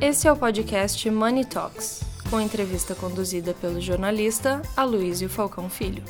Esse é o podcast Money Talks, com entrevista conduzida pelo jornalista Aloysio Falcão Filho.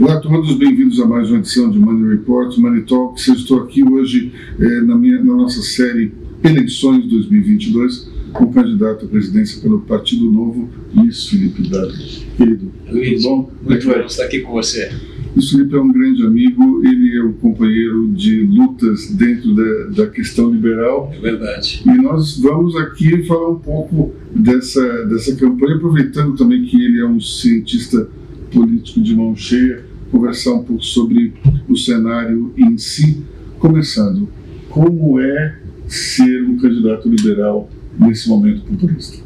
Olá todos, bem-vindos a mais uma edição de Money Report, Money Talks. Eu estou aqui hoje eh, na, minha, na nossa série Eleições 2022 com o candidato à presidência pelo Partido Novo, Luiz Felipe Dado. Querido, Luiz, tudo bom? Muito bom estar aqui com você. Luiz Felipe é um grande amigo, ele é um companheiro de lutas dentro da, da questão liberal. É verdade. E nós vamos aqui falar um pouco dessa, dessa campanha, aproveitando também que ele é um cientista político de mão cheia, conversar um pouco sobre o cenário em si, começando, como é ser um candidato liberal nesse momento populista?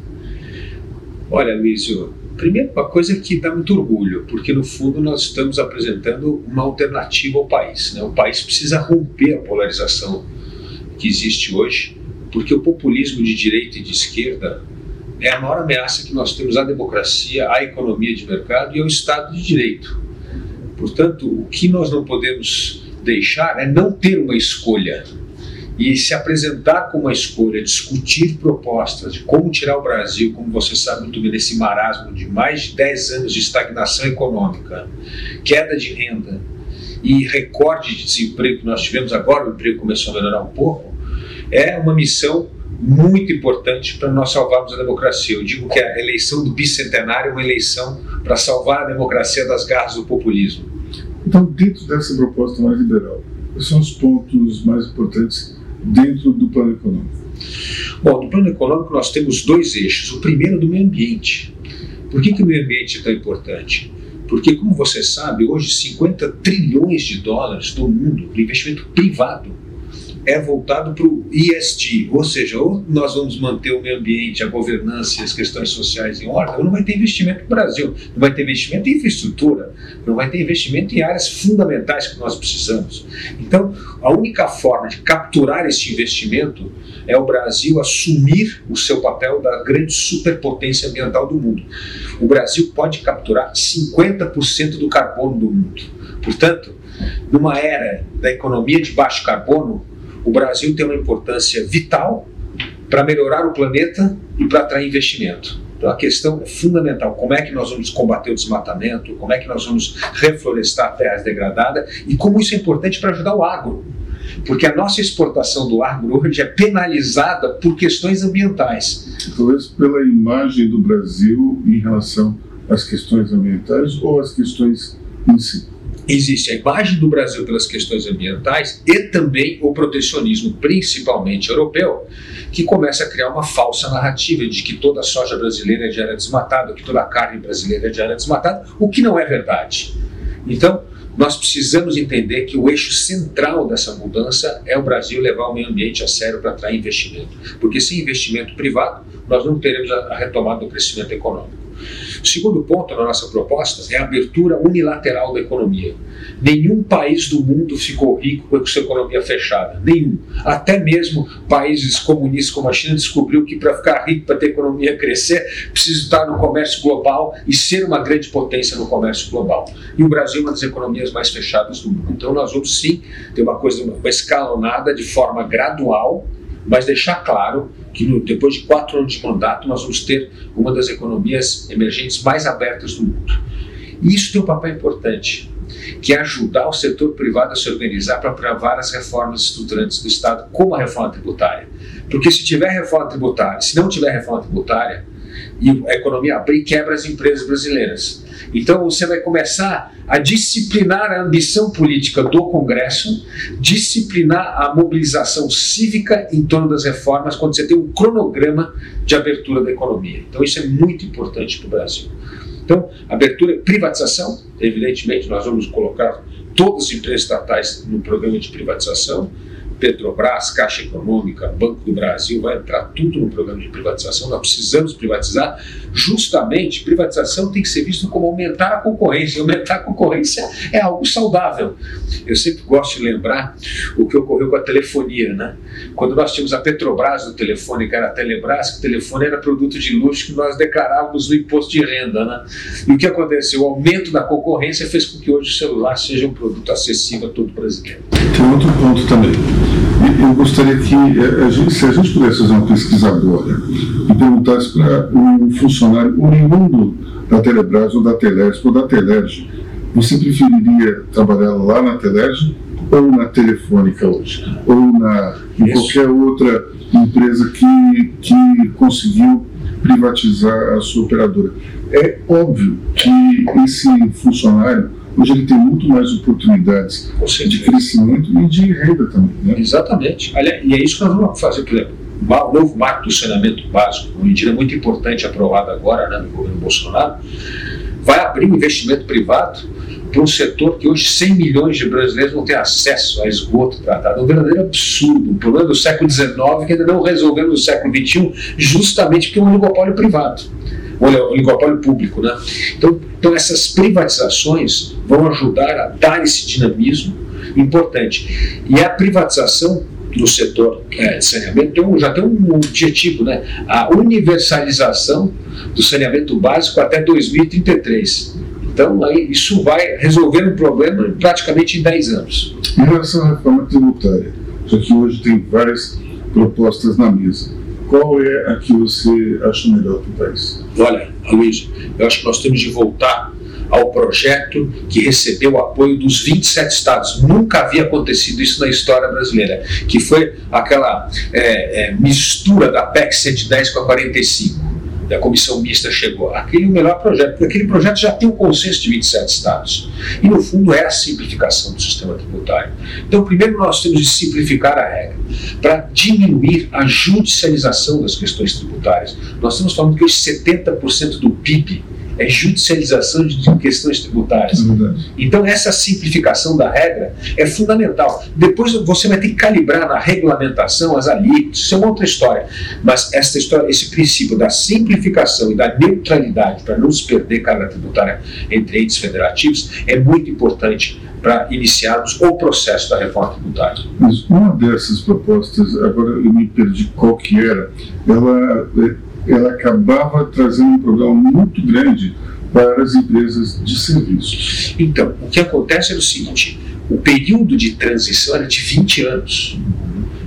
Olha, Luísio, primeiro uma coisa que dá muito orgulho, porque no fundo nós estamos apresentando uma alternativa ao país. Né? O país precisa romper a polarização que existe hoje, porque o populismo de direita e de esquerda é a maior ameaça que nós temos à democracia, à economia de mercado e ao Estado de Direito. Portanto, o que nós não podemos deixar é não ter uma escolha e se apresentar com uma escolha, discutir propostas de como tirar o Brasil, como você sabe muito bem, desse marasmo de mais de 10 anos de estagnação econômica, queda de renda e recorde de desemprego que nós tivemos agora, o emprego começou a melhorar um pouco, é uma missão muito importante para nós salvarmos a democracia. Eu digo que a eleição do bicentenário é uma eleição para salvar a democracia das garras do populismo. Então, dentro dessa proposta mais liberal, quais são os pontos mais importantes dentro do plano econômico? Bom, no plano econômico nós temos dois eixos. O primeiro é do meio ambiente. Por que, que o meio ambiente é tão importante? Porque, como você sabe, hoje 50 trilhões de dólares do mundo, do investimento privado, é voltado para o ESG, ou seja, ou nós vamos manter o meio ambiente, a governança e as questões sociais em ordem, ou não vai ter investimento no Brasil, não vai ter investimento em infraestrutura, não vai ter investimento em áreas fundamentais que nós precisamos. Então, a única forma de capturar esse investimento é o Brasil assumir o seu papel da grande superpotência ambiental do mundo. O Brasil pode capturar 50% do carbono do mundo. Portanto, numa era da economia de baixo carbono, o Brasil tem uma importância vital para melhorar o planeta e para atrair investimento. Então a questão é fundamental: como é que nós vamos combater o desmatamento, como é que nós vamos reflorestar terras degradadas e como isso é importante para ajudar o agro. Porque a nossa exportação do agro hoje é penalizada por questões ambientais. Talvez pela imagem do Brasil em relação às questões ambientais ou às questões em si existe a imagem do Brasil pelas questões ambientais e também o protecionismo, principalmente europeu, que começa a criar uma falsa narrativa de que toda a soja brasileira é de área desmatada, que toda a carne brasileira é de área desmatada, o que não é verdade. Então, nós precisamos entender que o eixo central dessa mudança é o Brasil levar o meio ambiente a sério para atrair investimento. Porque sem investimento privado, nós não teremos a retomada do crescimento econômico. Segundo ponto na nossa proposta é a abertura unilateral da economia. Nenhum país do mundo ficou rico com a sua economia fechada. Nenhum. Até mesmo países comunistas como a China descobriu que para ficar rico, para ter economia crescer, precisa estar no comércio global e ser uma grande potência no comércio global. E o Brasil é uma das economias mais fechadas do mundo. Então nós vamos sim ter uma coisa, uma escalonada de forma gradual, mas deixar claro que no, depois de quatro anos de mandato nós vamos ter uma das economias emergentes mais abertas do mundo. E isso tem um papel importante, que é ajudar o setor privado a se organizar para aprovar as reformas estruturantes do Estado, como a reforma tributária. Porque se tiver reforma tributária, se não tiver reforma tributária, e a economia abrir, quebra as empresas brasileiras. Então você vai começar a disciplinar a ambição política do Congresso, disciplinar a mobilização cívica em torno das reformas, quando você tem um cronograma de abertura da economia. Então isso é muito importante para o Brasil. Então, abertura, privatização, evidentemente nós vamos colocar todas as empresas estatais no programa de privatização, Petrobras, Caixa Econômica, Banco do Brasil, vai entrar tudo no programa de privatização. Nós precisamos privatizar. Justamente, privatização tem que ser visto como aumentar a concorrência. Aumentar a concorrência é algo saudável. Eu sempre gosto de lembrar o que ocorreu com a telefonia, né? Quando nós tínhamos a Petrobras do telefone, que era a Telebrás, que o telefone era produto de luxo que nós declarávamos no imposto de renda, né? E o que aconteceu? O aumento da concorrência fez com que hoje o celular seja um produto acessível a todo brasileiro. Tem outro ponto também. Eu gostaria que, eh, a gente, se a gente pudesse fazer uma pesquisa agora e perguntasse para um funcionário oriundo da Telebrás ou da Telesp ou da Telerge, você preferiria trabalhar lá na Telerge ou na Telefônica hoje? Ou na, em qualquer outra empresa que, que conseguiu privatizar a sua operadora? É óbvio que esse funcionário hoje ele tem muito mais oportunidades de crescimento e de renda também. Né? Exatamente. E é isso que nós vamos fazer, por exemplo, o novo marco do saneamento básico, uma medida muito importante aprovada agora né, no governo Bolsonaro, vai abrir um investimento privado para um setor que hoje 100 milhões de brasileiros não têm acesso a esgoto tratado. É um verdadeiro absurdo. Um problema do século XIX que ainda não resolvemos no século XXI, justamente porque é um oligopólio privado o oligopólio público. Né? Então, então, essas privatizações vão ajudar a dar esse dinamismo importante. E a privatização do setor é, de saneamento tem um, já tem um objetivo, né? a universalização do saneamento básico até 2033. Então, aí, isso vai resolver um problema praticamente em 10 anos. Em relação à reforma tributária, já que hoje tem várias propostas na mesa, qual é a que você acha melhor para o país? Olha, Luiz, eu acho que nós temos de voltar ao projeto que recebeu o apoio dos 27 estados. Nunca havia acontecido isso na história brasileira, que foi aquela é, é, mistura da PEC 110 com a 45 da comissão mista chegou. Aquele é o melhor projeto, porque aquele projeto já tem um consenso de 27 estados. E, no fundo, é a simplificação do sistema tributário. Então, primeiro, nós temos de simplificar a regra para diminuir a judicialização das questões tributárias. Nós estamos falando que hoje 70% do PIB é judicialização de questões tributárias. É então, essa simplificação da regra é fundamental. Depois você vai ter que calibrar na regulamentação as alíquotas, isso é uma outra história. Mas essa história, esse princípio da simplificação e da neutralidade para não se perder carga tributária entre entes federativos é muito importante para iniciarmos o processo da reforma tributária. Mas uma dessas propostas, agora eu me perdi qual que era, ela ela acabava trazendo um problema muito grande para as empresas de serviços. Então, o que acontece é o seguinte: o período de transição era de 20 anos.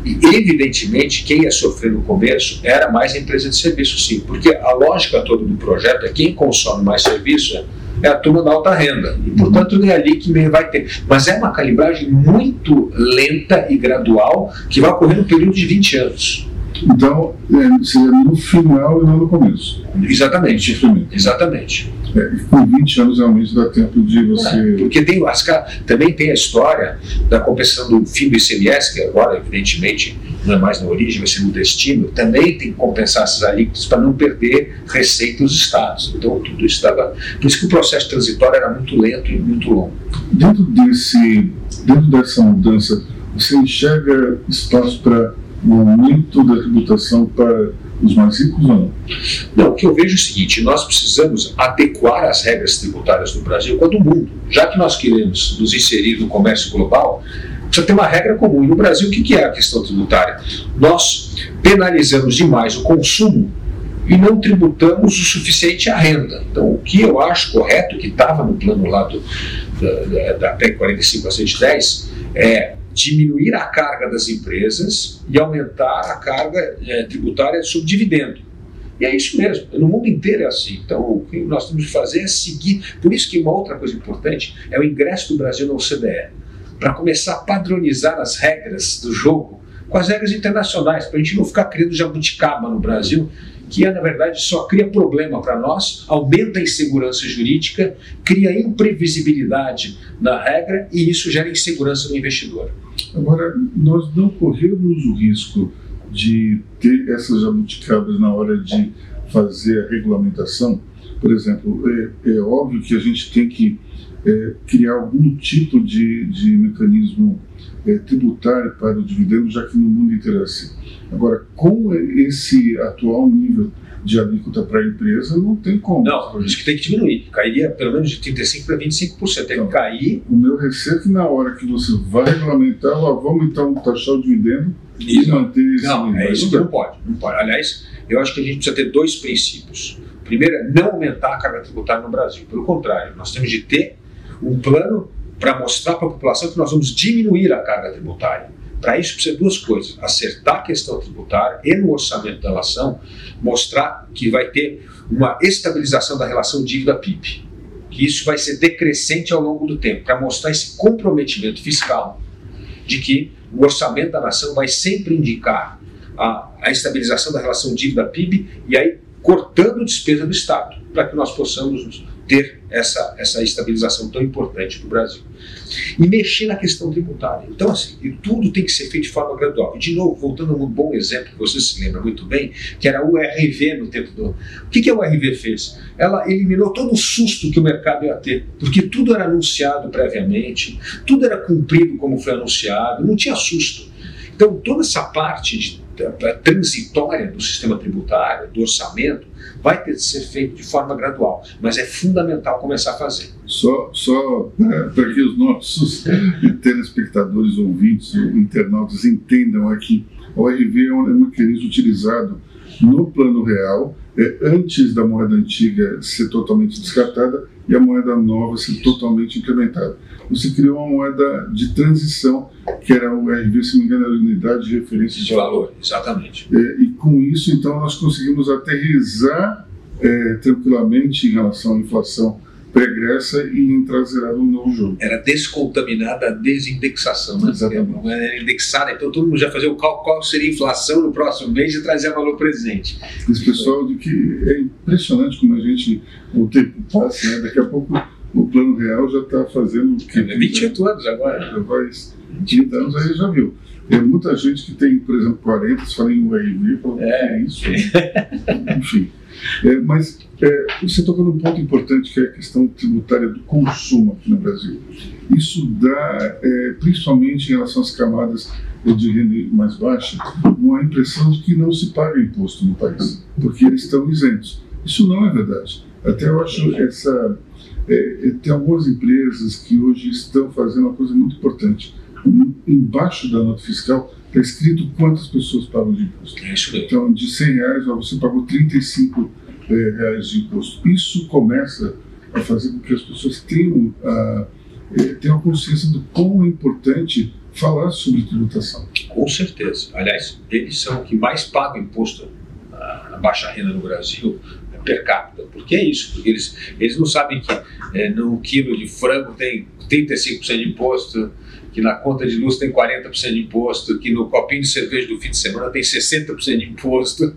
E, evidentemente, quem ia sofrer no começo era mais a empresa de serviço, sim, porque a lógica toda do projeto é quem consome mais serviço é a turma da alta renda. E, portanto, é ali que vai ter. Mas é uma calibragem muito lenta e gradual que vai ocorrer no período de 20 anos. Então, é, seria no final e não no começo. Exatamente. Exatamente. É, com 20 anos realmente dá tempo de você. É, porque tem, as, também tem a história da compensação do fim do ICMS, que agora, evidentemente, não é mais na origem, vai ser no destino. Também tem que compensar essas alíquotas para não perder receita dos estados. Então, tudo isso estava. Por isso que o processo transitório era muito lento e muito longo. Dentro, desse, dentro dessa mudança, você enxerga espaço para um aumento da tributação para os mais ricos ou não? Não, o que eu vejo é o seguinte: nós precisamos adequar as regras tributárias do Brasil com do mundo. Já que nós queremos nos inserir no comércio global, precisa ter uma regra comum. E no Brasil, o que é a questão tributária? Nós penalizamos demais o consumo e não tributamos o suficiente a renda. Então, o que eu acho correto, que estava no plano lá do, da, da PEC 45 a 110, é diminuir a carga das empresas e aumentar a carga é, tributária sobre dividendo. E é isso mesmo, no mundo inteiro é assim. Então, o que nós temos que fazer é seguir. Por isso que uma outra coisa importante é o ingresso do Brasil na OCDE, para começar a padronizar as regras do jogo com as regras internacionais, para a gente não ficar criando jabuticaba no Brasil que é, na verdade só cria problema para nós, aumenta a insegurança jurídica, cria imprevisibilidade na regra e isso gera insegurança no investidor. Agora, nós não corremos o risco de ter essas jabuticabas na hora de fazer a regulamentação, por exemplo, é, é óbvio que a gente tem que é, criar algum tipo de, de mecanismo é, tributário para o dividendo, já que no mundo inteiro é assim. Agora, com esse atual nível de alíquota para a empresa, não tem como. Não, isso que tem que diminuir. Cairia pelo menos de 35% para 25%. Tem então, que cair. O meu receio é na hora que você vai regulamentar, ó, vamos então taxar o dividendo e manter esse. Não, é isso que não pode, não pode. Aliás, eu acho que a gente precisa ter dois princípios. Primeiro é não aumentar a carga tributária no Brasil. Pelo contrário, nós temos de ter um plano para mostrar para a população que nós vamos diminuir a carga tributária. Para isso precisa duas coisas: acertar a questão tributária e no orçamento da nação mostrar que vai ter uma estabilização da relação dívida-PIB, que isso vai ser decrescente ao longo do tempo, para mostrar esse comprometimento fiscal de que o orçamento da nação vai sempre indicar a, a estabilização da relação dívida-PIB e aí cortando despesa do Estado, para que nós possamos ter essa, essa estabilização tão importante para o Brasil. E mexer na questão tributária. Então, assim, tudo tem que ser feito de forma gradual. E, de novo, voltando a um bom exemplo que você se lembra muito bem, que era o RV no tempo do. O que, que o RV fez? Ela eliminou todo o susto que o mercado ia ter, porque tudo era anunciado previamente, tudo era cumprido como foi anunciado, não tinha susto. Então, toda essa parte de, transitória do sistema tributário, do orçamento, vai ter que ser feito de forma gradual, mas é fundamental começar a fazer. Só, só né, para que os nossos telespectadores, ouvintes, internautas entendam aqui, o RV é um mecanismo utilizado no plano real, é, antes da moeda antiga ser totalmente descartada e a moeda nova ser totalmente implementada. Você criou uma moeda de transição, que era o RV, se não me engano, era a unidade de referência de, de valor. valor. Exatamente. É, e com isso, então, nós conseguimos aterrizar é, tranquilamente em relação à inflação pregressa e entrar zerado no novo jogo. Era descontaminada a desindexação, né? Exatamente. Era indexada, então todo mundo já fazia o cálculo qual seria a inflação no próximo mês e trazia valor presente. Esse pessoal de que é impressionante como a gente, o tempo passa, né? daqui a pouco o plano real já está fazendo que. É, 28 anos agora. Já vai 30 anos aí já viu. Tem muita gente que tem, por exemplo, 40, se fala em URV, fala, é, é isso? Enfim. É, mas é, você tocou num ponto importante que é a questão tributária do consumo aqui no Brasil. Isso dá, é, principalmente em relação às camadas de renda mais baixa, uma impressão de que não se paga imposto no país, porque eles estão isentos. Isso não é verdade. Até eu acho essa. É, tem algumas empresas que hoje estão fazendo uma coisa muito importante. Embaixo da nota fiscal está escrito quantas pessoas pagam de imposto. É então, de 100 reais, você pagou 35 é, reais de imposto. Isso começa a fazer com que as pessoas tenham, a, é, tenham consciência do quão é importante falar sobre tributação. Com certeza. Aliás, eles são que mais pagam imposto na baixa renda no Brasil per capita. Por que isso? Porque eles, eles não sabem que é, no quilo de frango tem 35% de imposto, que na conta de luz tem 40% de imposto, que no copinho de cerveja do fim de semana tem 60% de imposto.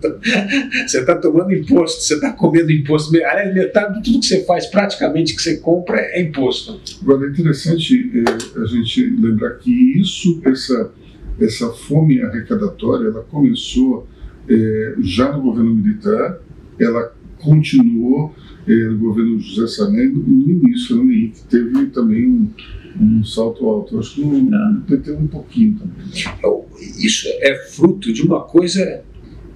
você está tomando imposto, você está comendo imposto. Aliás, metade de tudo que você faz, praticamente que você compra, é imposto. Agora, é interessante é, a gente lembrar que isso, essa, essa fome arrecadatória, ela começou é, já no governo militar, ela continuou é, no governo José Sarney no início, Fernando Henrique teve também um um salto alto. Acho que o ah. PT um pouquinho também. Isso é fruto de uma coisa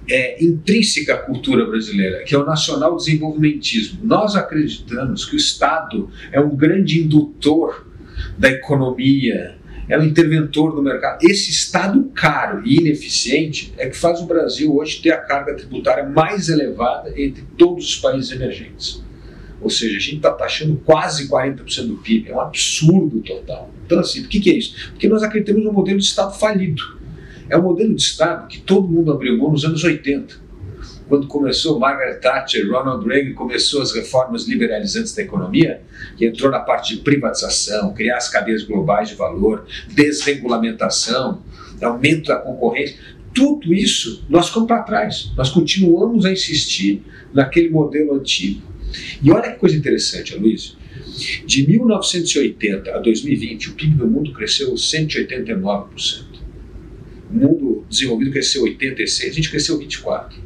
é, intrínseca à cultura brasileira, que é o nacional desenvolvimentismo. Nós acreditamos que o Estado é um grande indutor da economia, é um interventor do mercado. Esse Estado caro e ineficiente é que faz o Brasil hoje ter a carga tributária mais elevada entre todos os países emergentes. Ou seja, a gente está taxando quase 40% do PIB, é um absurdo total. Então, assim, o que, que é isso? Porque nós acreditamos no modelo de Estado falido. É um modelo de Estado que todo mundo abriu mão nos anos 80. Quando começou Margaret Thatcher, Ronald Reagan começou as reformas liberalizantes da economia, que entrou na parte de privatização, criar as cadeias globais de valor, desregulamentação, aumento da concorrência. Tudo isso nós ficamos para trás. Nós continuamos a insistir naquele modelo antigo. E olha que coisa interessante, Luiz. De 1980 a 2020, o PIB do mundo cresceu 189%. O mundo desenvolvido cresceu 86%, a gente cresceu 24%.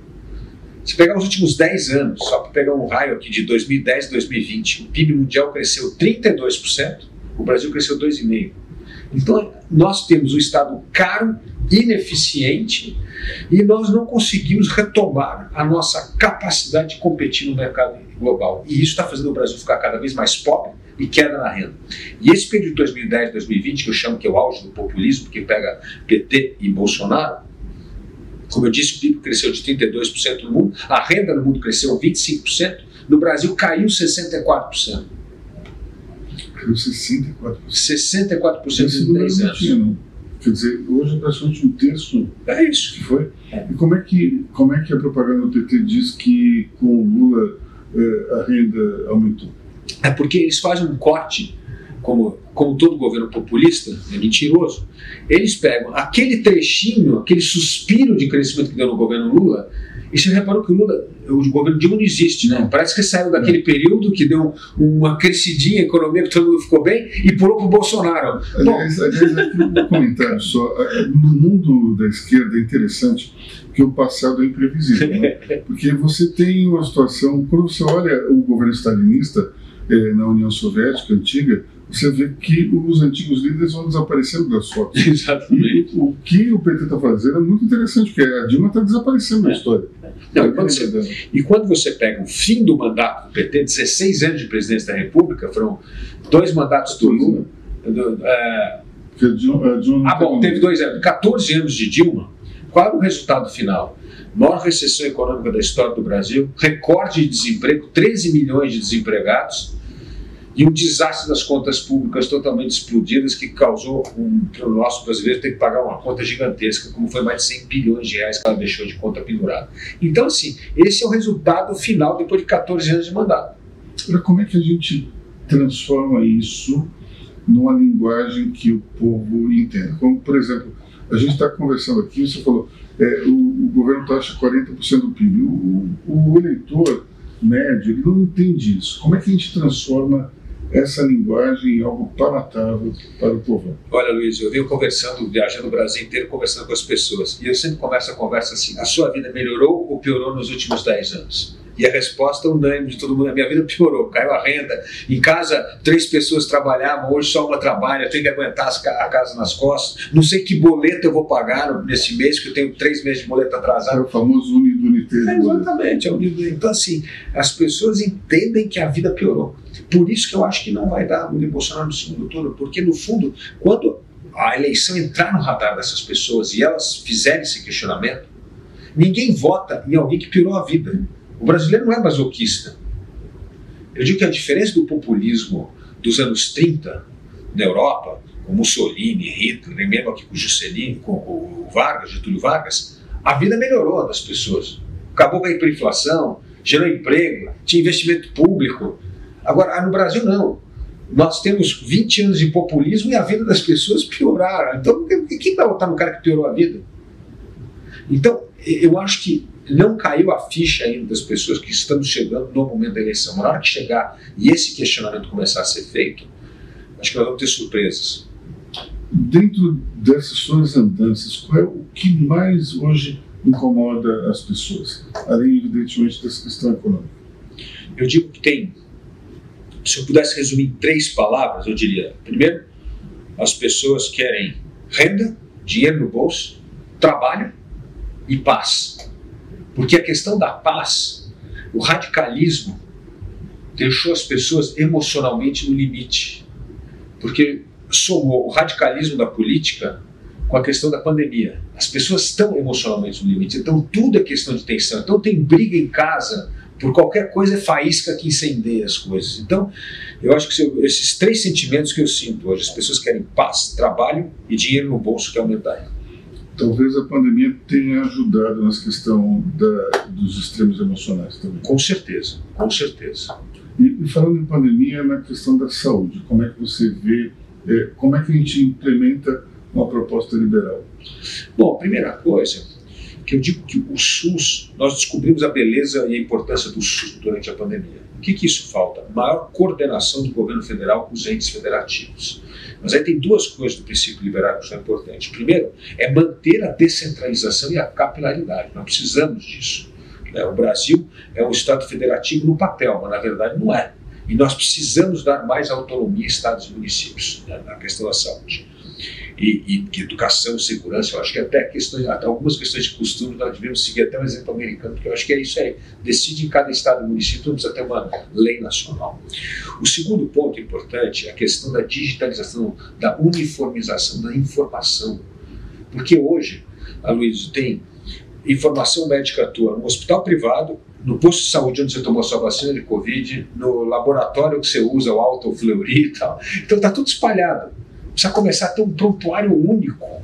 Se pegar os últimos 10 anos, só para pegar um raio aqui de 2010 a 2020, o PIB mundial cresceu 32%, o Brasil cresceu 2,5%. Então, nós temos um Estado caro, ineficiente, e nós não conseguimos retomar a nossa capacidade de competir no mercado global. E isso está fazendo o Brasil ficar cada vez mais pobre e queda na renda. E esse período de 2010, 2020, que eu chamo que é o auge do populismo, que pega PT e Bolsonaro, como eu disse, o PIB cresceu de 32% no mundo, a renda no mundo cresceu 25%, no Brasil caiu 64%. Caiu 64%. 64% em 10 anos. Tinha. Quer dizer, hoje é praticamente um terço. É isso. Que foi. É. E como é que, como é que a propaganda do PT diz que com o Lula eh, a renda aumentou? É porque eles fazem um corte, como, como todo governo populista, é mentiroso. Eles pegam aquele trechinho, aquele suspiro de crescimento que deu no governo Lula, e você reparou que o Lula, o governo Dilma não existe, né? Parece que saiu daquele período que deu uma crescidinha, a economia que todo mundo ficou bem e pulou para o Bolsonaro. Aliás, aliás, aqui um comentário só. No mundo da esquerda é interessante que o passado é imprevisível, né? Porque você tem uma situação, quando você olha o governo stalinista, eh, na União Soviética antiga, você vê que os antigos líderes vão desaparecendo das fotos. Exatamente. E o que o PT está fazendo é muito interessante, porque a Dilma está desaparecendo é. da história. Não, e, quando você, e, quando você, pega o fim do mandato do PT, 16 anos de presidência da República, foram dois mandatos do Lula. Do, é, Dilma, Dilma ah, bom, teve dois anos, 14 anos de Dilma. Qual era o resultado final? Maior recessão econômica da história do Brasil, recorde de desemprego, 13 milhões de desempregados e um desastre das contas públicas totalmente explodidas que causou um, para o nosso brasileiro ter que pagar uma conta gigantesca, como foi mais de 100 bilhões de reais que ela deixou de conta pendurada. Então, assim, esse é o resultado final depois de 14 anos de mandato. Agora, como é que a gente transforma isso numa linguagem que o povo entenda? Como, por exemplo, a gente está conversando aqui, você falou, é, o, o, governo taxa 40% do PIB. O, o, eleitor médio ele não entende isso. Como é que a gente transforma essa linguagem algo palatável para o povo. Olha, Luiz, eu venho conversando, viajando o Brasil inteiro, conversando com as pessoas. E eu sempre começo a conversa assim: a sua vida melhorou ou piorou nos últimos 10 anos? E a resposta unânime de todo mundo: a minha vida piorou, caiu a renda. Em casa, três pessoas trabalhavam, hoje só uma trabalha, eu tenho que aguentar a casa nas costas. Não sei que boleto eu vou pagar nesse mês, que eu tenho três meses de boleto atrasado. É o famoso unidunité. É, exatamente, é unidunité. Então, assim, as pessoas entendem que a vida piorou. Por isso que eu acho que não vai dar o Bolsonaro no segundo turno, porque, no fundo, quando a eleição entrar no radar dessas pessoas e elas fizerem esse questionamento, ninguém vota em alguém que piorou a vida. O brasileiro não é masoquista. Eu digo que a diferença do populismo dos anos 30 na Europa, com Mussolini, Hitler, mesmo aqui com Juscelino, com o Vargas, Getúlio Vargas, a vida melhorou das pessoas. Acabou com a hiperinflação, gerou emprego, tinha investimento público. Agora, no Brasil, não. Nós temos 20 anos de populismo e a vida das pessoas pioraram. Então, quem vai votar no cara que piorou a vida? Então, eu acho que não caiu a ficha ainda das pessoas que estamos chegando no momento da eleição. Na hora que chegar e esse questionamento começar a ser feito, acho que nós vamos ter surpresas. Dentro dessas suas andanças, qual é o que mais hoje incomoda as pessoas, além, evidentemente, dessa questão econômica? Eu digo que tem, se eu pudesse resumir em três palavras, eu diria: primeiro, as pessoas querem renda, dinheiro no bolso, trabalho e paz. Porque a questão da paz, o radicalismo, deixou as pessoas emocionalmente no limite. Porque somou o radicalismo da política com a questão da pandemia. As pessoas estão emocionalmente no limite, então tudo é questão de tensão. Então tem briga em casa, por qualquer coisa é faísca que incendeia as coisas. Então, eu acho que esses três sentimentos que eu sinto hoje, as pessoas querem paz, trabalho e dinheiro no bolso que aumentar talvez a pandemia tenha ajudado nessa questão da, dos extremos emocionais também. Com certeza, com certeza. E, e, falando em pandemia, na questão da saúde, como é que você vê, é, como é que a gente implementa uma proposta liberal? Bom, primeira coisa, que eu digo que o SUS, nós descobrimos a beleza e a importância do SUS durante a pandemia. O que, que isso falta? Maior coordenação do governo federal com os entes federativos. Mas aí tem duas coisas do princípio liberal que são importantes. Primeiro, é manter a descentralização e a capilaridade. Nós precisamos disso. Né? O Brasil é um Estado federativo no papel, mas na verdade não é. E nós precisamos dar mais autonomia a estados e municípios né, na questão da saúde. E, e educação e segurança, eu acho que até, questões, até algumas questões de costume nós devemos seguir até o um exemplo americano, porque eu acho que é isso aí. Decide em cada estado e município, não precisa ter uma lei nacional. O segundo ponto importante é a questão da digitalização, da uniformização da informação. Porque hoje, a Luiz, tem informação médica tua no hospital privado, no posto de saúde onde você tomou sua vacina de Covid, no laboratório que você usa o autofleury e tal. Então está tudo espalhado. Precisa começar a ter um prontuário único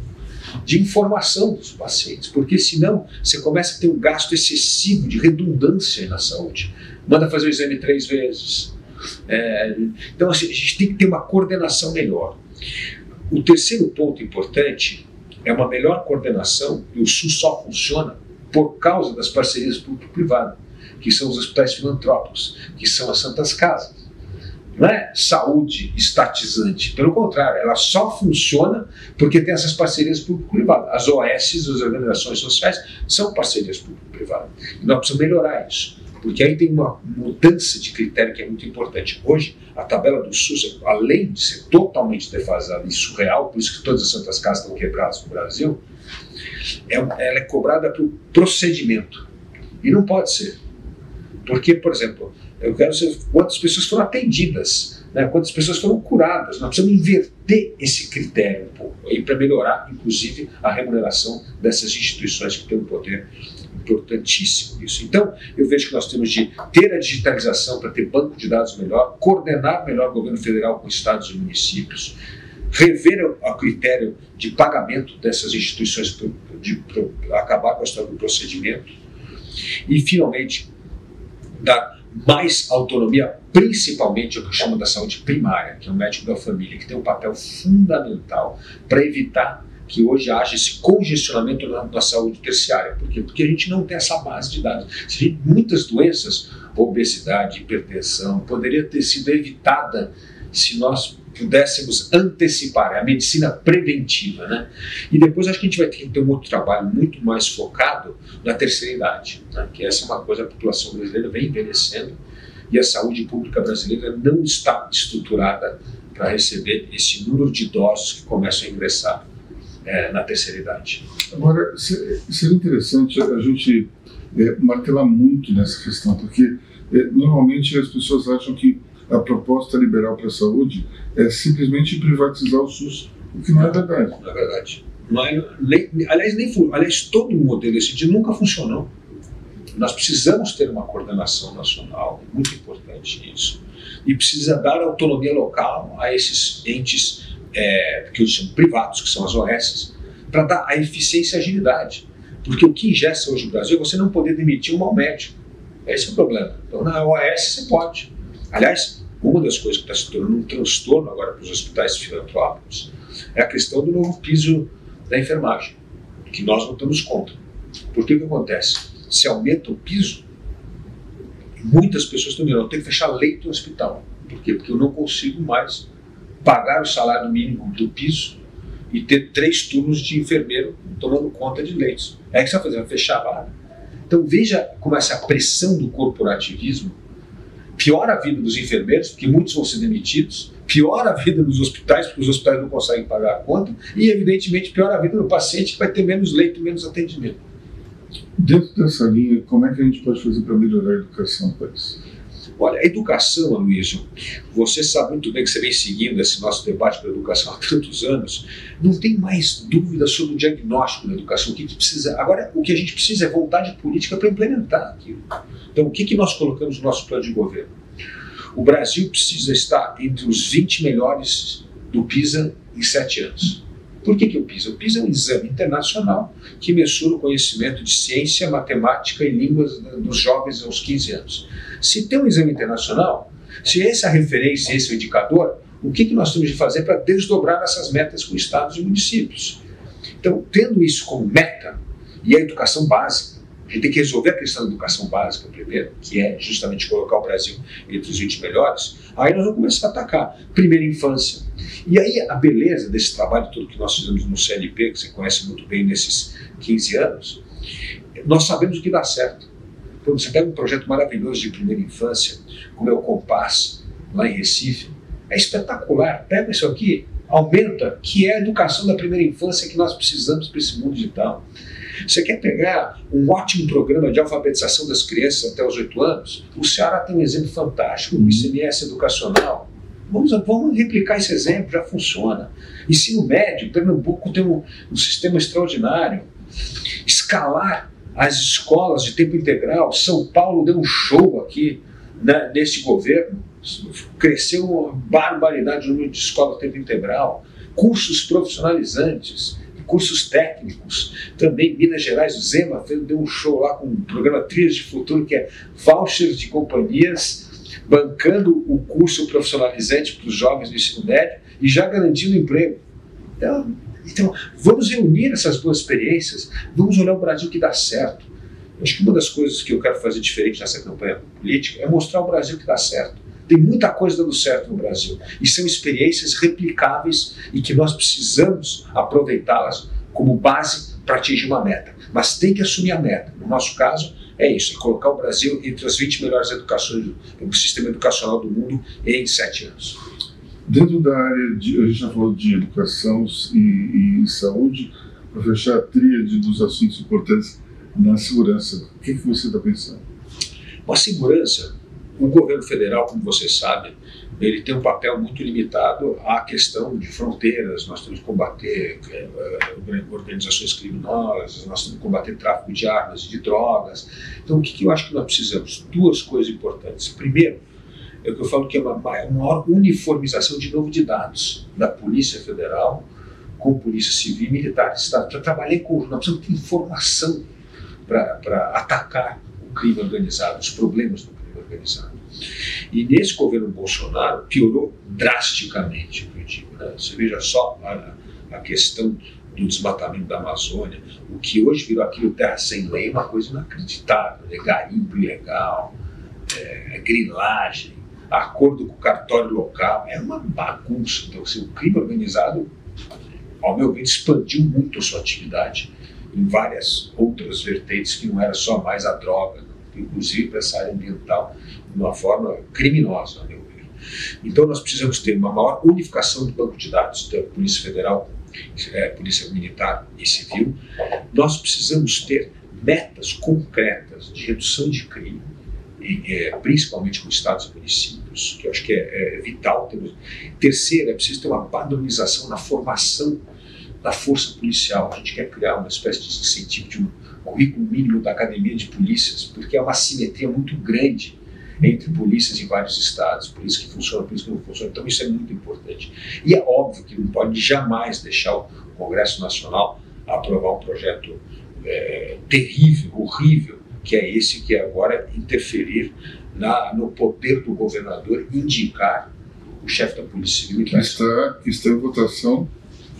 de informação dos pacientes, porque senão você começa a ter um gasto excessivo de redundância na saúde. Manda fazer o exame três vezes. É, então assim, a gente tem que ter uma coordenação melhor. O terceiro ponto importante é uma melhor coordenação, e o SUS só funciona por causa das parcerias público-privadas, que são os hospitais filantrópicos, que são as santas casas. Não é saúde estatizante, pelo contrário, ela só funciona porque tem essas parcerias público-privadas. As OS, as organizações sociais, são parcerias público-privadas. E nós precisamos melhorar isso porque aí tem uma mudança de critério que é muito importante. Hoje, a tabela do SUS, além de ser totalmente defasada e surreal, por isso que todas as santas casas estão quebradas no Brasil, é, ela é cobrada pelo procedimento. E não pode ser. Porque, por exemplo, eu quero saber quantas pessoas foram atendidas, né, quantas pessoas foram curadas. Nós precisamos inverter esse critério um pouco, para melhorar, inclusive, a remuneração dessas instituições que têm o poder importantíssimo isso. Então, eu vejo que nós temos de ter a digitalização para ter banco de dados melhor, coordenar melhor o governo federal com estados e municípios, rever o, critério de pagamento dessas instituições para acabar com a história do procedimento e, finalmente, dar mais autonomia, principalmente o que eu chamo da saúde primária, que é o médico da família, que tem um papel fundamental para evitar que hoje haja esse congestionamento na, na, saúde terciária. Por quê? Porque a gente não tem essa base de dados. Gente, muitas doenças, obesidade, hipertensão, poderia ter sido evitada se nós pudéssemos antecipar, é a medicina preventiva, né? E depois acho que a gente vai ter que ter um outro trabalho muito mais focado na terceira idade, né? que essa é uma coisa, a população brasileira vem envelhecendo e a saúde pública brasileira não está estruturada para receber esse número de idosos que começam a ingressar é, na terceira idade. Agora, seria interessante a gente é, martelar muito nessa questão, porque é, normalmente as pessoas acham que a proposta liberal para a saúde é simplesmente privatizar o SUS, o que não é verdade. Não é verdade. Não é, nem, aliás, nem, aliás, todo o modelo esse nunca funcionou. Nós precisamos ter uma coordenação nacional, muito importante isso. E precisa dar autonomia local a esses entes é, que são privados, que são as OS, para dar a eficiência e agilidade. Porque o que ingessa hoje no Brasil é você não poder demitir um mau médico. Esse é o problema. Então, na OS você pode. Aliás, uma das coisas que está se tornando um transtorno agora para os hospitais filantrópicos é a questão do novo piso da enfermagem, que nós não estamos contra. Por que que acontece? Se aumenta o piso, muitas pessoas estão dizendo, eu tenho que fechar leito no hospital. Por quê? Porque eu não consigo mais pagar o salário mínimo do piso e ter três turnos de enfermeiro tomando conta de leitos. É que você vai fazer, vai fechar a vaga. Então veja como essa pressão do corporativismo piora a vida dos enfermeiros, porque muitos vão ser demitidos, piora a vida dos hospitais, porque os hospitais não conseguem pagar a conta, e evidentemente piora a vida do paciente, que vai ter menos leito menos atendimento. Dentro dessa linha, como é que a gente pode fazer para melhorar a educação para isso? Olha, a educação, Aloysio, você sabe muito bem que você vem seguindo esse nosso debate da educação há tantos anos, não tem mais dúvida sobre o diagnóstico da educação, o que, que precisa. Agora, o que a gente precisa é vontade política para implementar aquilo. Então, o que, que nós colocamos no nosso plano de governo? O Brasil precisa estar entre os 20 melhores do PISA em sete anos. Por que, que o PISA? O PISA é um exame internacional que mensura o conhecimento de ciência, matemática e línguas dos jovens aos 15 anos. Se tem um exame internacional, se essa referência, esse é o indicador, o que, que nós temos de fazer para desdobrar essas metas com estados e municípios? Então, tendo isso como meta, e a educação básica, a gente tem que resolver a questão da educação básica primeiro, que é justamente colocar o Brasil entre os 20 melhores, aí nós vamos começar a atacar. Primeira infância. E aí a beleza desse trabalho todo que nós fizemos no CLP, que você conhece muito bem nesses 15 anos, nós sabemos o que dá certo. Você pega um projeto maravilhoso de primeira infância, como é o Compass, lá em Recife, é espetacular. Pega isso aqui, aumenta, que é a educação da primeira infância que nós precisamos para esse mundo digital. Você quer pegar um ótimo programa de alfabetização das crianças até os 8 anos? O Ceará tem um exemplo fantástico, o ICMS educacional. Vamos, vamos replicar esse exemplo, já funciona. Ensino médio, Pernambuco tem um, um sistema extraordinário. Escalar as escolas de tempo integral. São Paulo deu um show aqui né, nesse governo. Cresceu uma barbaridade no número de escolas de tempo integral. Cursos profissionalizantes cursos técnicos. Também Minas Gerais, o Zema deu um show lá com o programa Trilhas de Futuro, que é vouchers de companhias, bancando o curso profissionalizante para os jovens do ensino médio e já garantindo emprego. Então, então, vamos reunir essas duas experiências, vamos olhar o Brasil que dá certo. Acho que uma das coisas que eu quero fazer diferente nessa campanha política é mostrar o Brasil que dá certo. Tem muita coisa dando certo no Brasil e são experiências replicáveis e que nós precisamos aproveitá-las como base para atingir uma meta. Mas tem que assumir a meta. No nosso caso, é isso: é colocar o Brasil entre as 20 melhores educações do sistema educacional do mundo em sete anos. Dentro da área de, a gente já falou de educação e, e saúde, para fechar a tríade dos assuntos importantes na segurança, o que, que você está pensando? A segurança o governo federal, como você sabe, ele tem um papel muito limitado à questão de fronteiras. Nós temos que combater é, organizações criminosas, nós temos que combater tráfico de armas e de drogas. Então, o que, que eu acho que nós precisamos? Duas coisas importantes. Primeiro, é o que eu falo que é uma, uma maior uniformização de novo de dados da Polícia Federal com Polícia Civil e Militar para trabalhar conjunto. Nós precisamos ter informação para atacar o crime organizado, os problemas do organizado. E nesse governo Bolsonaro piorou drasticamente, eu digo. Né? Você veja só a, a questão do desmatamento da Amazônia, o que hoje virou aquilo terra sem lei, uma coisa inacreditável, né? garimpo ilegal, é, grilagem, acordo com o cartório local, é uma bagunça. Então, assim, o crime organizado, ao meu ver, expandiu muito a sua atividade em várias outras vertentes que não era só mais a droga, inclusive para essa área ambiental, de uma forma criminosa, a meu ver. Então, nós precisamos ter uma maior unificação do banco de dados da Polícia Federal, é, Polícia Militar e Civil. Nós precisamos ter metas concretas de redução de crime, é, principalmente com estados e municípios, que eu acho que é, é vital. Terceiro, é preciso ter uma padronização na formação da força policial. A gente quer criar uma espécie de incentivo de um currículo mínimo da academia de polícias, porque é uma simetria muito grande entre polícias em vários estados, por isso que funciona, por isso que não funciona. Então isso é muito importante. E é óbvio que não pode jamais deixar o Congresso Nacional aprovar um projeto é, terrível, horrível, que é esse que é agora interferir na, no poder do governador indicar o chefe da Polícia Civil. Que está, que está em votação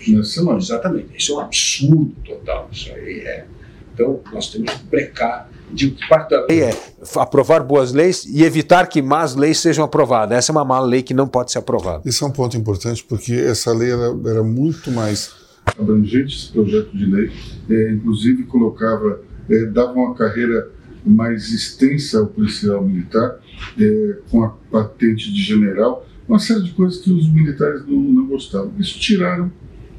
nessa semana. Exatamente. Isso é um absurdo total. Isso aí é então, nós temos que brecar de parte da lei é aprovar boas leis e evitar que más leis sejam aprovadas. Essa é uma má lei que não pode ser aprovada. Esse é um ponto importante porque essa lei era, era muito mais abrangente, esse projeto de lei, é, inclusive colocava, é, dava uma carreira mais extensa ao policial militar, é, com a patente de general, uma série de coisas que os militares não, não gostavam. Isso tiraram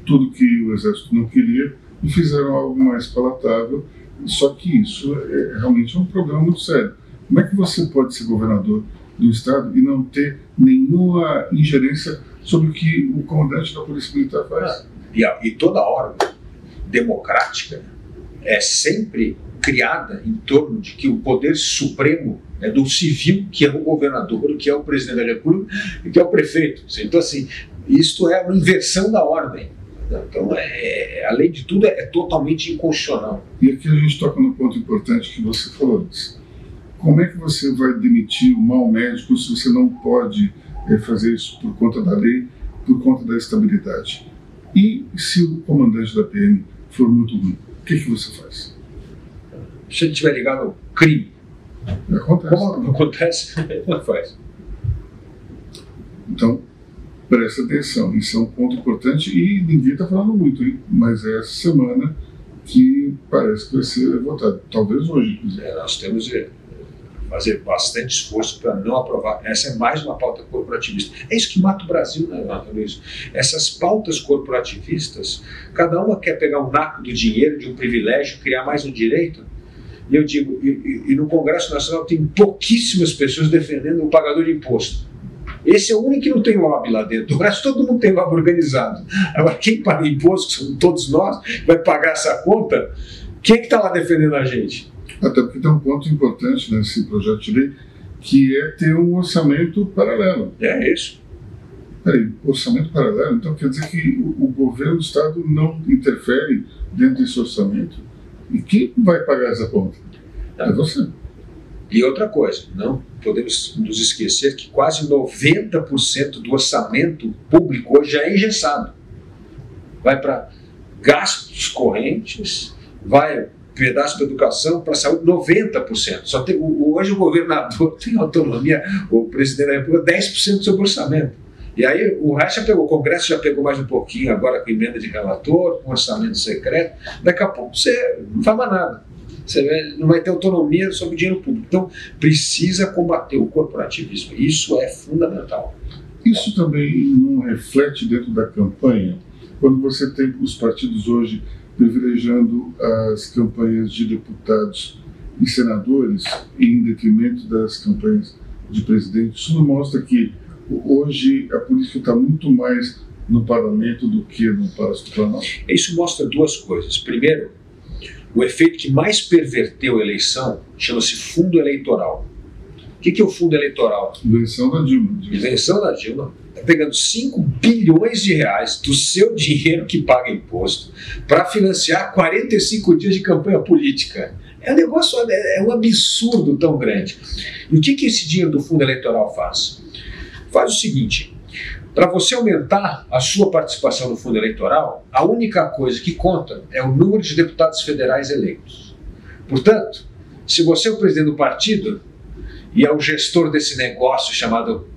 tudo que o exército não queria e fizeram algo mais palatável. Só que isso é realmente um problema muito sério. Como é que você pode ser governador do estado e não ter nenhuma ingerência sobre o que o comandante da Polícia Militar faz? E, e toda ordem democrática é sempre criada em torno de que o poder supremo é do civil, que é o governador, que é o presidente da República e que é o prefeito. Então, assim, isto é uma inversão da ordem. Então, é, além de tudo, é, totalmente inconstitucional. E aqui a gente toca no ponto importante que você falou. Como é que você vai demitir um mau médico se você não pode é, fazer isso por conta da lei, por conta da estabilidade? E se o comandante da PM for muito ruim, o que, que você faz? Se ele estiver ligado ao crime. Acontece. Como acontece, como faz? Então, presta atenção, isso é um ponto importante e ninguém está falando muito, hein? mas é essa semana que parece que vai ser votado, talvez hoje. É, nós temos, é, fazer bastante esforço para não aprovar. Essa é mais uma pauta corporativista. É isso que mata o Brasil, né, Luiz? Essas pautas corporativistas, cada uma quer pegar um naco do dinheiro, de um privilégio, criar mais um direito. E eu digo, e, e no Congresso Nacional tem pouquíssimas pessoas defendendo o pagador de imposto. Esse é o único que não tem lobby lá dentro. O resto todo mundo tem lobby organizado. Agora, quem paga imposto, todos nós, vai pagar essa conta, quem é que está lá defendendo a gente? Até porque tem um ponto importante nesse projeto de lei, que é ter um orçamento paralelo. É isso. Peraí, orçamento paralelo? Então quer dizer que o, o governo do Estado não interfere dentro desse orçamento? E quem vai pagar essa conta? É você. E outra coisa, não podemos nos esquecer que quase 90% do orçamento público hoje já é engessado. Vai para gastos correntes, vai pedaço para educação, para saúde, 90%. Só tem, hoje o governador tem autonomia, o presidente da República, 10% do seu orçamento. E aí o resto já pegou, o Congresso já pegou mais um pouquinho, agora com emenda de relator, com orçamento secreto. Daqui a pouco você não faz mais nada. Você não vai ter autonomia sobre o dinheiro público. Então, precisa combater o corporativismo. Isso é fundamental. Isso também não reflete dentro da campanha, quando você tem os partidos hoje privilegiando as campanhas de deputados e senadores em detrimento das campanhas de presidente. Isso mostra que hoje a política está muito mais no parlamento do que no Palácio do Planalto. Isso mostra duas coisas. Primeiro, o efeito que mais perverteu a eleição chama-se fundo eleitoral. O que, que é o fundo eleitoral? Invenção da Dilma. Invenção da Dilma. Está pegando 5 bilhões de reais do seu dinheiro que paga imposto para financiar 45 dias de campanha política. É um negócio, é um absurdo tão grande. E o que, que esse dinheiro do fundo eleitoral faz? Faz o seguinte: para você aumentar a sua participação no fundo eleitoral, a única coisa que conta é o número de deputados federais eleitos. Portanto, se você é o presidente do partido e é o gestor desse negócio chamado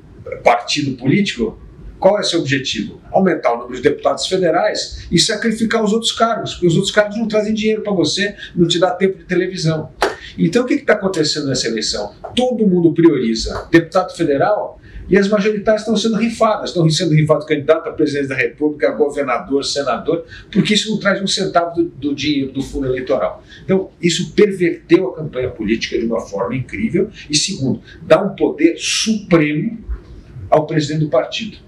partido político, qual é seu objetivo? Aumentar o número de deputados federais e sacrificar os outros cargos, porque os outros cargos não trazem dinheiro para você, não te dá tempo de televisão. Então o que está acontecendo nessa eleição? Todo mundo prioriza deputado federal e as majoritárias estão sendo rifadas, estão sendo rifados candidato a presidente da República, a governador, senador, porque isso não traz um centavo do, do dinheiro do fundo eleitoral. Então, isso perverteu a campanha política de uma forma incrível. E, segundo, dá um poder supremo ao presidente do partido.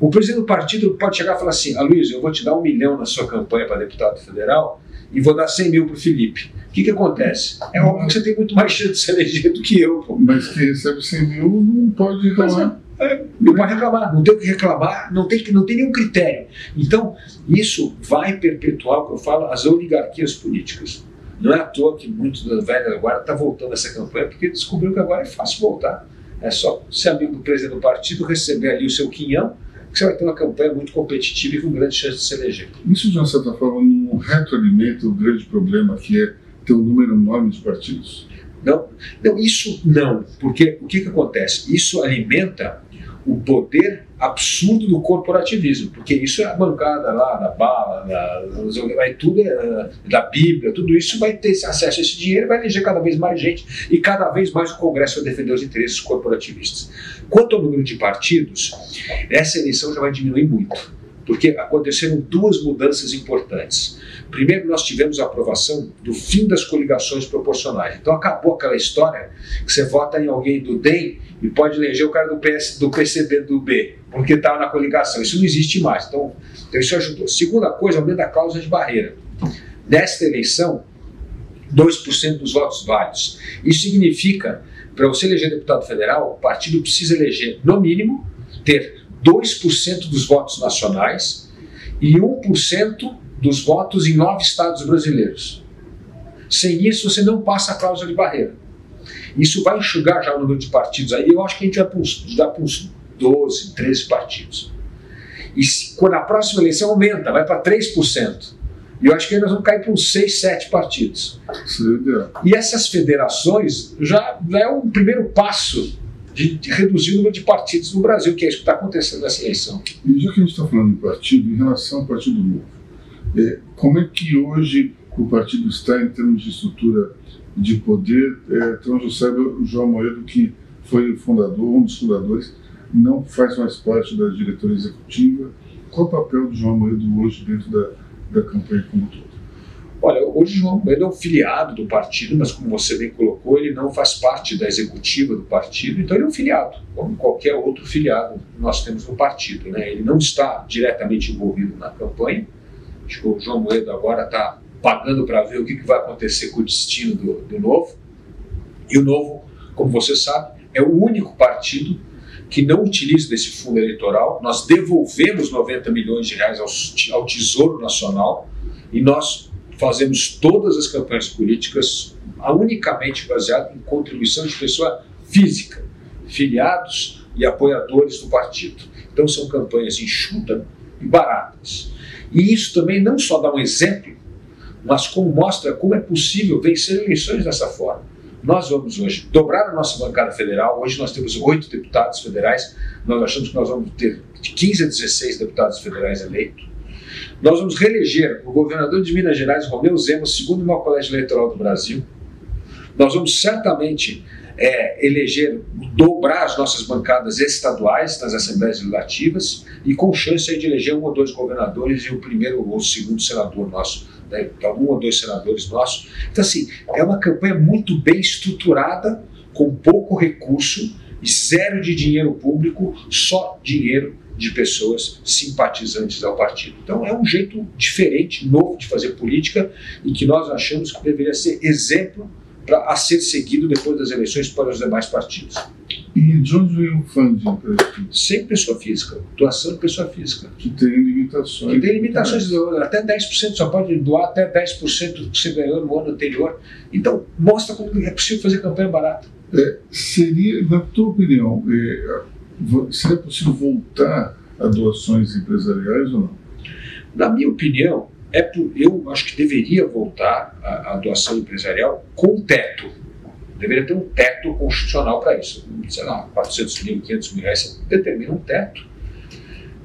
O presidente do partido pode chegar e falar assim: Aloysio, eu vou te dar um milhão na sua campanha para deputado federal e vou dar 100 mil para o Felipe. O que, que acontece? É óbvio que você tem muito mais chance de se eleger do que eu. Pô. Mas quem recebe 100 mil não pode reclamar. É, não pode reclamar, não tem o que reclamar, não tem, não tem nenhum critério. Então, isso vai perpetuar o que eu falo, as oligarquias políticas. Não é à toa que muitos da velha guarda estão tá voltando essa campanha, porque descobriu que agora é fácil voltar. É só ser amigo do presidente do partido, receber ali o seu quinhão, que você vai ter uma campanha muito competitiva e com grande chance de se eleger. Isso, de uma certa forma, não retroalimenta o grande problema que é ter um número enorme de partidos? Não, não isso não, porque o que, que acontece? Isso alimenta o poder absurdo do corporativismo, porque isso é a bancada lá da bala, da, vai tudo é, da Bíblia, tudo isso vai ter acesso a esse dinheiro, vai eleger cada vez mais gente e cada vez mais o Congresso vai defender os interesses corporativistas. Quanto ao número de partidos, essa eleição já vai diminuir muito, porque aconteceram duas mudanças importantes. Primeiro, nós tivemos a aprovação do fim das coligações proporcionais. Então, acabou aquela história que você vota em alguém do DEM e pode eleger o cara do, PS, do PCB do B, porque estava tá na coligação. Isso não existe mais. Então, então, isso ajudou. Segunda coisa, aumento da cláusula de barreira. Nesta eleição, 2% dos votos válidos. Isso significa, para você eleger deputado federal, o partido precisa eleger, no mínimo, ter 2% dos votos nacionais e 1% dos votos em nove estados brasileiros. Sem isso, você não passa a cláusula de barreira. Isso vai enxugar já o número de partidos. Aí eu acho que a gente vai para uns, para uns 12, 13 partidos. E se, quando a próxima eleição aumenta, vai para 3%. E eu acho que nós vamos cair para uns 6, 7 partidos. Sim, e essas federações já é um primeiro passo de, de, reduzir o número de partidos no Brasil, que é isso que está acontecendo nessa eleição. E já que a gente está falando de partido, em relação ao Partido Novo, é, como é que hoje o partido está em termos de estrutura de poder. É, então, eu saiba, o João Moedo, que foi o fundador, um dos fundadores, não faz mais parte da diretoria executiva. Qual o papel do João Moedo hoje dentro da, da campanha como todo? Olha, hoje o João Moedo é um filiado do partido, mas como você bem colocou, ele não faz parte da executiva do partido, então ele é um filiado, como qualquer outro filiado que nós temos no partido. Né? Ele não está diretamente envolvido na campanha. Acho que o João Moedo agora está pagando para ver o que, que, vai acontecer com o destino do, do Novo. E o Novo, como você sabe, é o único partido que não utiliza desse fundo eleitoral. Nós devolvemos 90 milhões de reais ao, ao Tesouro Nacional e nós fazemos todas as campanhas políticas unicamente baseado em contribuição de pessoa física, filiados e apoiadores do partido. Então são campanhas enxutas e baratas. E isso também não só dá um exemplo, mas como mostra como é possível vencer eleições dessa forma. Nós vamos hoje dobrar a nossa bancada federal. Hoje nós temos oito deputados federais. Nós achamos que nós vamos ter de 15 a 16 deputados federais eleitos. Nós vamos reeleger o governador de Minas Gerais, Romeu Zema, segundo o maior colégio eleitoral do Brasil. Nós vamos certamente é, eleger, dobrar as nossas bancadas estaduais nas assembleias legislativas e com chance de eleger um ou dois governadores e o primeiro ou o segundo senador nosso, né, um ou dois senadores nossos. Então, assim, é uma campanha muito bem estruturada, com pouco recurso e zero de dinheiro público, só dinheiro de pessoas simpatizantes ao partido. Então é um jeito diferente, novo de fazer política e que nós achamos que deveria ser exemplo para a ser seguido depois das eleições para os demais partidos. E de onde vem o funding? Sem pessoa física, doação de pessoa física. Que tem limitações. Que tem limitações, até 10%, só pode doar até 10% do que você ganhou no ano anterior. Então, mostra como é possível fazer campanha barata. É, seria, na tua opinião, é, seria possível voltar a doações empresariais ou não? Na minha opinião, é por, eu acho que deveria voltar a, a doação empresarial com teto. Deveria ter um teto constitucional para isso. Sei lá, 400 mil, 500 mil reais, você determina um teto.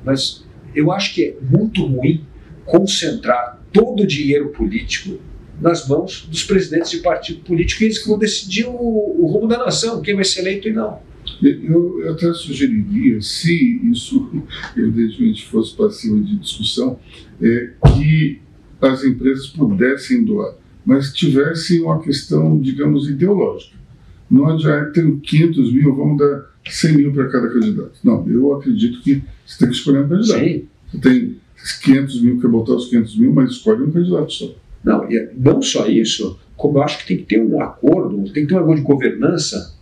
Mas eu acho que é muito ruim concentrar todo o dinheiro político nas mãos dos presidentes de partido político e eles que vão decidir o, o rumo da nação, quem vai ser eleito e não. Eu, eu até sugeriria, se isso evidentemente fosse passivo de discussão, é, que as empresas pudessem doar, mas tivesse uma questão, digamos, ideológica. Não adianta ter 500 mil, vamos dar 100 mil para cada candidato. Não, eu acredito que você tem que escolher um candidato. Sim. Você tem 500 mil, quer botar os 500 mil, mas escolhe um candidato só. Não, e não só isso, como eu acho que tem que ter um acordo, tem que ter um acordo de governança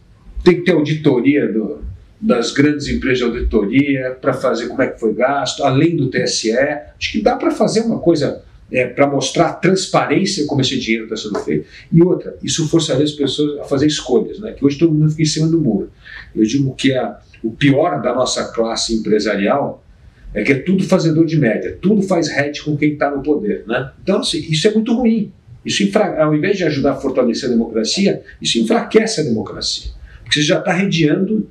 tem que ter auditoria do, das grandes empresas de auditoria para fazer como é que foi gasto, além do TSE. Acho que dá para fazer uma coisa é, para mostrar a transparência como esse dinheiro está sendo feito. E outra, isso forçaria as pessoas a fazer escolhas, né? que hoje todo mundo fica em cima do muro. Eu digo que a, o pior da nossa classe empresarial é que é tudo fazedor de média, tudo faz rede com quem está no poder. Né? Então, assim, isso é muito ruim. Isso, ao invés de ajudar a fortalecer a democracia, isso enfraquece a democracia. Porque você já está redeando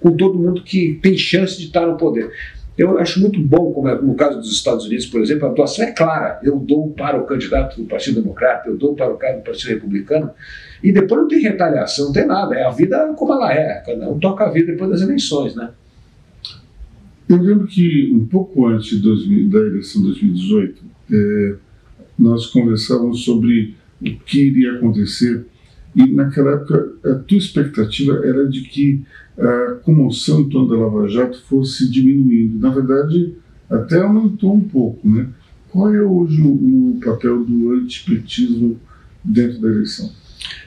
com todo mundo que tem chance de estar no poder. Eu acho muito bom, como é no caso dos Estados Unidos, por exemplo, a atuação é clara. Eu dou para o candidato do Partido Democrata, eu dou para o cara do Partido Republicano, e depois não tem retaliação, não tem nada. É a vida como ela é. Cada um toca a vida depois das eleições, né? Eu lembro que um pouco antes de 2000, da eleição de 2018, é, nós conversávamos sobre o que iria acontecer e naquela época a tua expectativa era de que a comoção em torno da Lava Jato fosse diminuindo. Na verdade, até aumentou um pouco, né? Qual é hoje o papel do antipetismo dentro da eleição?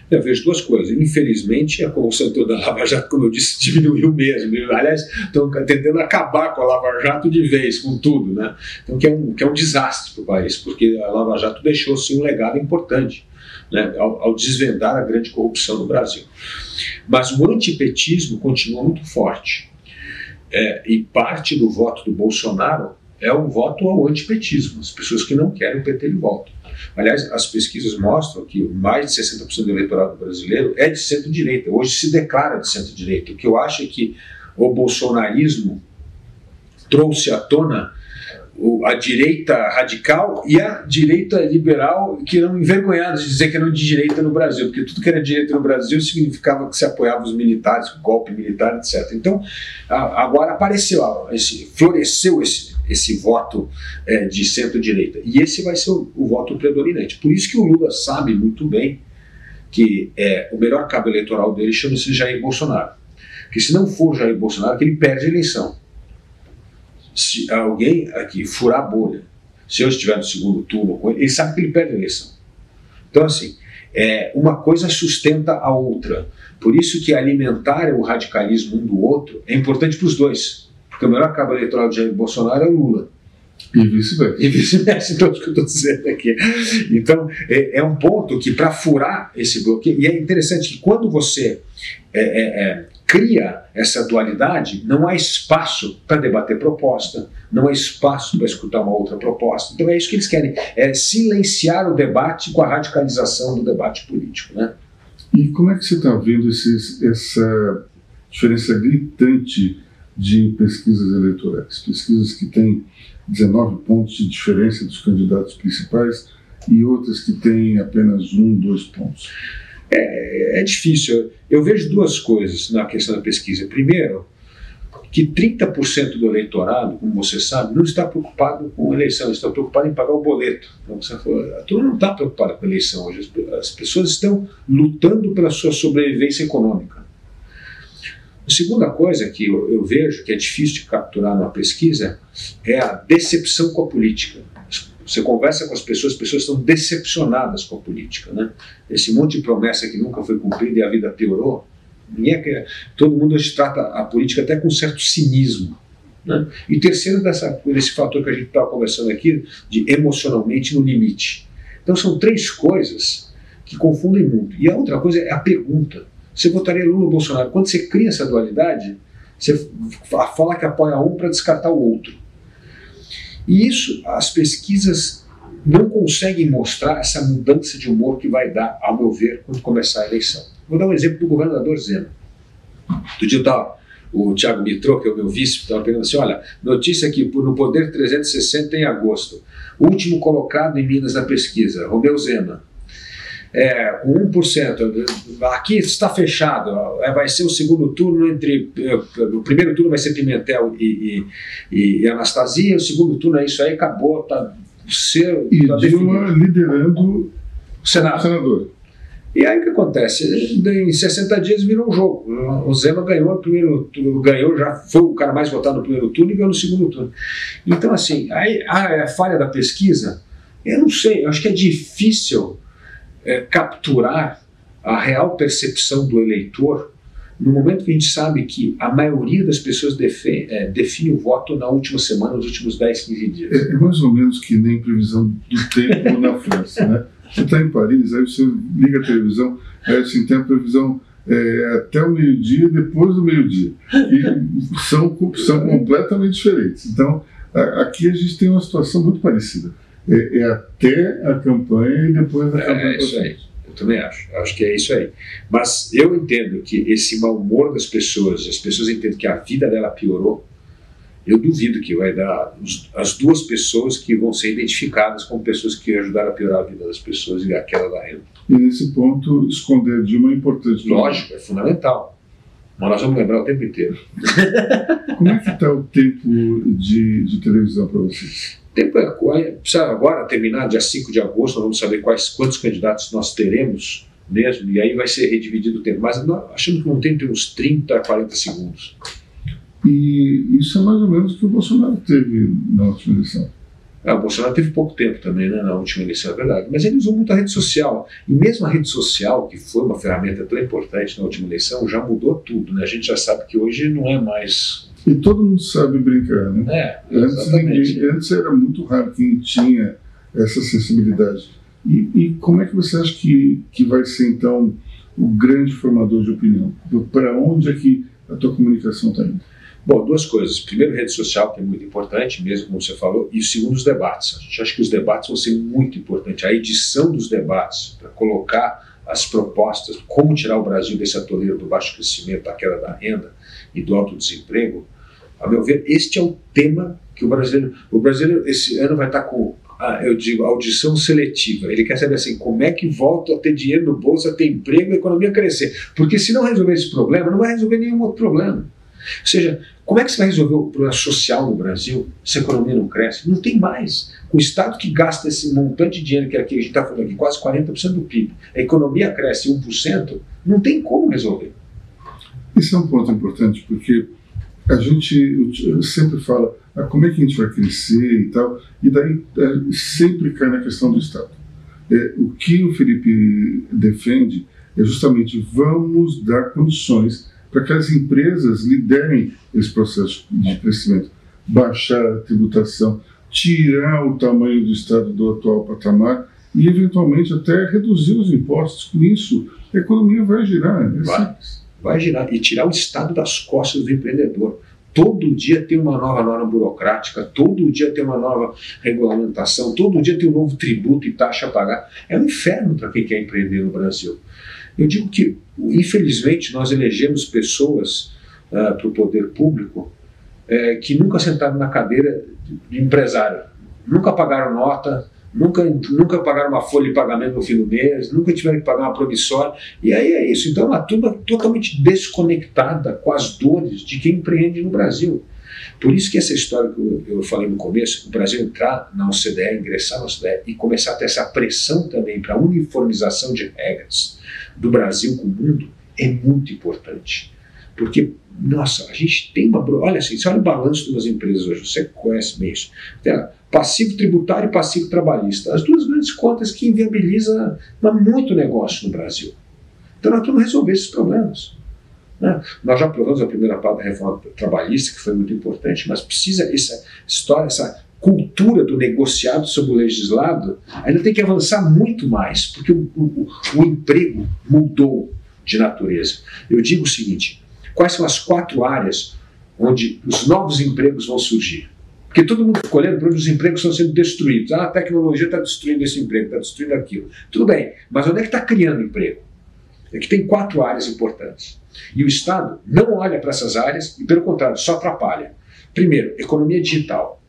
Eu vejo duas coisas. Infelizmente, a comoção toda da Lava Jato, como eu disse, diminuiu mesmo. Aliás, estão tentando acabar com a Lava Jato de vez, com tudo. Né? Então, que é um, que é um desastre para o país, porque a Lava Jato deixou sim um legado importante né, ao, ao, desvendar a grande corrupção no Brasil. Mas o antipetismo continua muito forte. É, e parte do voto do Bolsonaro é um voto ao antipetismo, as pessoas que não querem o PT de volta. Aliás, as pesquisas mostram que mais de 60% do eleitorado brasileiro é de centro-direita, hoje se declara de centro-direita. O que eu acho é que o bolsonarismo trouxe à tona a direita radical e a direita liberal, que eram envergonhados de dizer que eram de direita no Brasil, porque tudo que era direita no Brasil significava que se apoiava os militares, golpe militar, etc. Então, agora apareceu, esse, floresceu esse, esse voto é, de centro-direita. E esse vai ser o, o, voto predominante. Por isso que o Lula sabe muito bem que é, o melhor cabo eleitoral dele chama-se Jair Bolsonaro. Que se não for Jair Bolsonaro, que ele perde a eleição se alguém aqui furar a bolha, se eu estiver no segundo turno com ele, ele sabe que ele perde a eleição. Então, assim, é, uma coisa sustenta a outra. Por isso que alimentar o radicalismo um do outro é importante para os dois. Porque o melhor cabo eleitoral de Jair Bolsonaro é o Lula. E vice-versa. E vice-versa, então, é o que eu estou dizendo aqui. Então, é, é um ponto que, para furar esse bloqueio, e é interessante que quando você é, é, é cria essa dualidade, não há espaço para debater proposta, não há espaço para escutar uma outra proposta. Então é isso que eles querem, é silenciar o debate com a radicalização do debate político. Né? E como é que você está vendo esses, essa diferença gritante de pesquisas eleitorais? Pesquisas que têm 19 pontos de diferença dos candidatos principais e outras que têm apenas um, dois pontos. É, é difícil. Eu vejo duas coisas na questão da pesquisa. Primeiro, que 30% do eleitorado, como você sabe, não está preocupado com a eleição, está preocupado em pagar o boleto. Então, você falou, a turma não está preocupada com a eleição hoje. As pessoas estão lutando pela sua sobrevivência econômica. A segunda coisa que eu, eu vejo que é difícil de capturar numa pesquisa é a decepção com a política. Você conversa com as pessoas, as pessoas estão decepcionadas com a política. Né? Esse monte de promessa que nunca foi cumprida e a vida piorou. Ninguém quer, todo mundo trata a política até com certo cinismo. Né? E terceiro, dessa, desse fator que a gente estava conversando aqui, de emocionalmente no limite. Então são três coisas que confundem muito. E a outra coisa é a pergunta. Você votaria Lula ou Bolsonaro? Quando você cria essa dualidade, você fala que apoia um para descartar o outro. E isso as pesquisas não conseguem mostrar essa mudança de humor que vai dar, ao meu ver, quando começar a eleição. Vou dar um exemplo do governador Zema. Do dia estava o Tiago Mitrô, que é o meu vice, estava perguntando assim: olha, notícia aqui, no Poder 360 em agosto. Último colocado em Minas na pesquisa, Romeu Zema. É, com 1%. Aqui está fechado. É, vai ser o segundo turno entre. É, o primeiro turno vai ser Pimentel e, e, e Anastasia, o segundo turno é isso aí, acabou. Tá, ser, e tá Dilma definido. liderando o Senado. o senador. E aí o que acontece? Em 60 dias virou um jogo. O Zema ganhou no primeiro turno, ganhou, já foi o cara mais votado no primeiro turno e ganhou no segundo turno. Então, assim, aí, a, a falha da pesquisa, eu não sei, eu acho que é difícil é, capturar a real percepção do eleitor no momento que a gente sabe que a maioria das pessoas define, é, define o voto na última semana, nos últimos 10, 15 dias. É, é mais ou menos que nem previsão do tempo na França, né? Você está em Paris, aí você liga a televisão, aí assim, tem a previsão é, até o meio-dia depois do meio-dia. E são, são completamente diferentes. Então, a, aqui a gente tem uma situação muito parecida é, é até a campanha e depois da é, campanha. É isso aí. Eu também acho. Acho que é isso aí. Mas eu entendo que esse mau humor das pessoas, as pessoas entendem que a vida dela piorou. Eu duvido que vai dar as duas pessoas que vão ser identificadas como pessoas que ajudaram a piorar a vida das pessoas e aquela da renda. E nesse ponto, esconder Dilma é importante. Lógico, é fundamental. Mas nós vamos lembrar o tempo inteiro. Como é que está o tempo de, de televisão para vocês? Tempo é, precisa agora terminar, dia 5 de agosto, nós vamos saber quais, quantos candidatos nós teremos mesmo, e aí vai ser redividido o tempo. Mas nós achamos que não tem uns 30 a 40 segundos. E isso é mais ou menos o que o Bolsonaro teve na última eleição. Ah, o Bolsonaro teve pouco tempo também né, na última eleição, é verdade. Mas ele usou muito a rede social. E mesmo a rede social, que foi uma ferramenta tão importante na última eleição, já mudou tudo. Né? A gente já sabe que hoje não é mais e todo mundo sabe brincar, né? É, antes, ninguém, antes era muito raro quem tinha essa sensibilidade. E, e, como é que você acha que, que vai ser, então, o grande formador de opinião? Para onde é que a tua comunicação está indo? Bom, duas coisas. Primeiro, rede social, que é muito importante, mesmo como você falou, e o segundo, os debates. A gente acha que os debates vão ser muito importantes. A edição dos debates, para colocar as propostas, como tirar o Brasil desse atoleiro do baixo crescimento, da queda da renda e do alto desemprego, a meu ver, este é o tema que o brasileiro, o brasileiro esse ano vai estar com eu digo, audição seletiva. Ele quer saber assim, como é que volto a ter dinheiro no bolso, a ter emprego, a economia crescer. Porque se não resolver esse problema, não vai resolver nenhum outro problema. Ou seja, como é que você vai resolver o problema social no Brasil se a economia não cresce? Não tem mais. O Estado que gasta esse montante de dinheiro que a gente está falando aqui, quase 40% do PIB, a economia cresce 1%, não tem como resolver. Isso é um ponto importante, porque a gente sempre fala ah, como é que a gente vai crescer e tal, e daí é, sempre cai na questão do Estado. É, o que o Felipe defende é justamente vamos dar condições para que as empresas liderem esse processo de crescimento, baixar a tributação, tirar o tamanho do Estado do atual patamar e, eventualmente, até reduzir os impostos. Com isso, a economia vai girar. É vai, vai girar. E tirar o Estado das costas do empreendedor. Todo dia tem uma nova norma burocrática, todo dia tem uma nova regulamentação, todo dia tem um novo tributo e taxa a pagar. É um inferno para quem quer empreender no Brasil. Eu digo que, infelizmente, nós elegemos pessoas uh, para o poder público uh, que nunca sentaram na cadeira de empresário, nunca pagaram nota, nunca, nunca pagaram uma folha de pagamento no fim do mês, nunca tiveram que pagar uma promissória. E aí é isso. Então, é uma turma totalmente desconectada com as dores de quem empreende no Brasil. Por isso que essa história que eu, falei no começo, o Brasil entrar na OCDE, ingressar na OCDE e começar a ter essa pressão também para uniformização de regras do Brasil com o mundo, é muito importante. Porque, nossa, a gente tem uma. Olha assim, você olha o balanço de umas empresas hoje, você conhece bem isso. passivo tributário e passivo trabalhista. As duas grandes contas que inviabilizam muito negócio no Brasil. Então nós que resolver esses problemas. Né? Nós já aprovamos a primeira parte da reforma trabalhista, que foi muito importante, mas precisa essa história, essa cultura do negociado sobre o legislado, ainda tem que avançar muito mais, porque o, o, o emprego mudou de natureza. Eu digo o seguinte: quais são as quatro áreas onde os novos empregos vão surgir? Porque todo mundo fica olhando para onde os empregos estão sendo destruídos. Ah, a tecnologia está destruindo esse emprego, está destruindo aquilo. Tudo bem, mas onde é que está criando emprego? É que tem quatro áreas importantes. E o Estado não olha para essas áreas e, pelo contrário, só atrapalha. Primeiro, economia digital.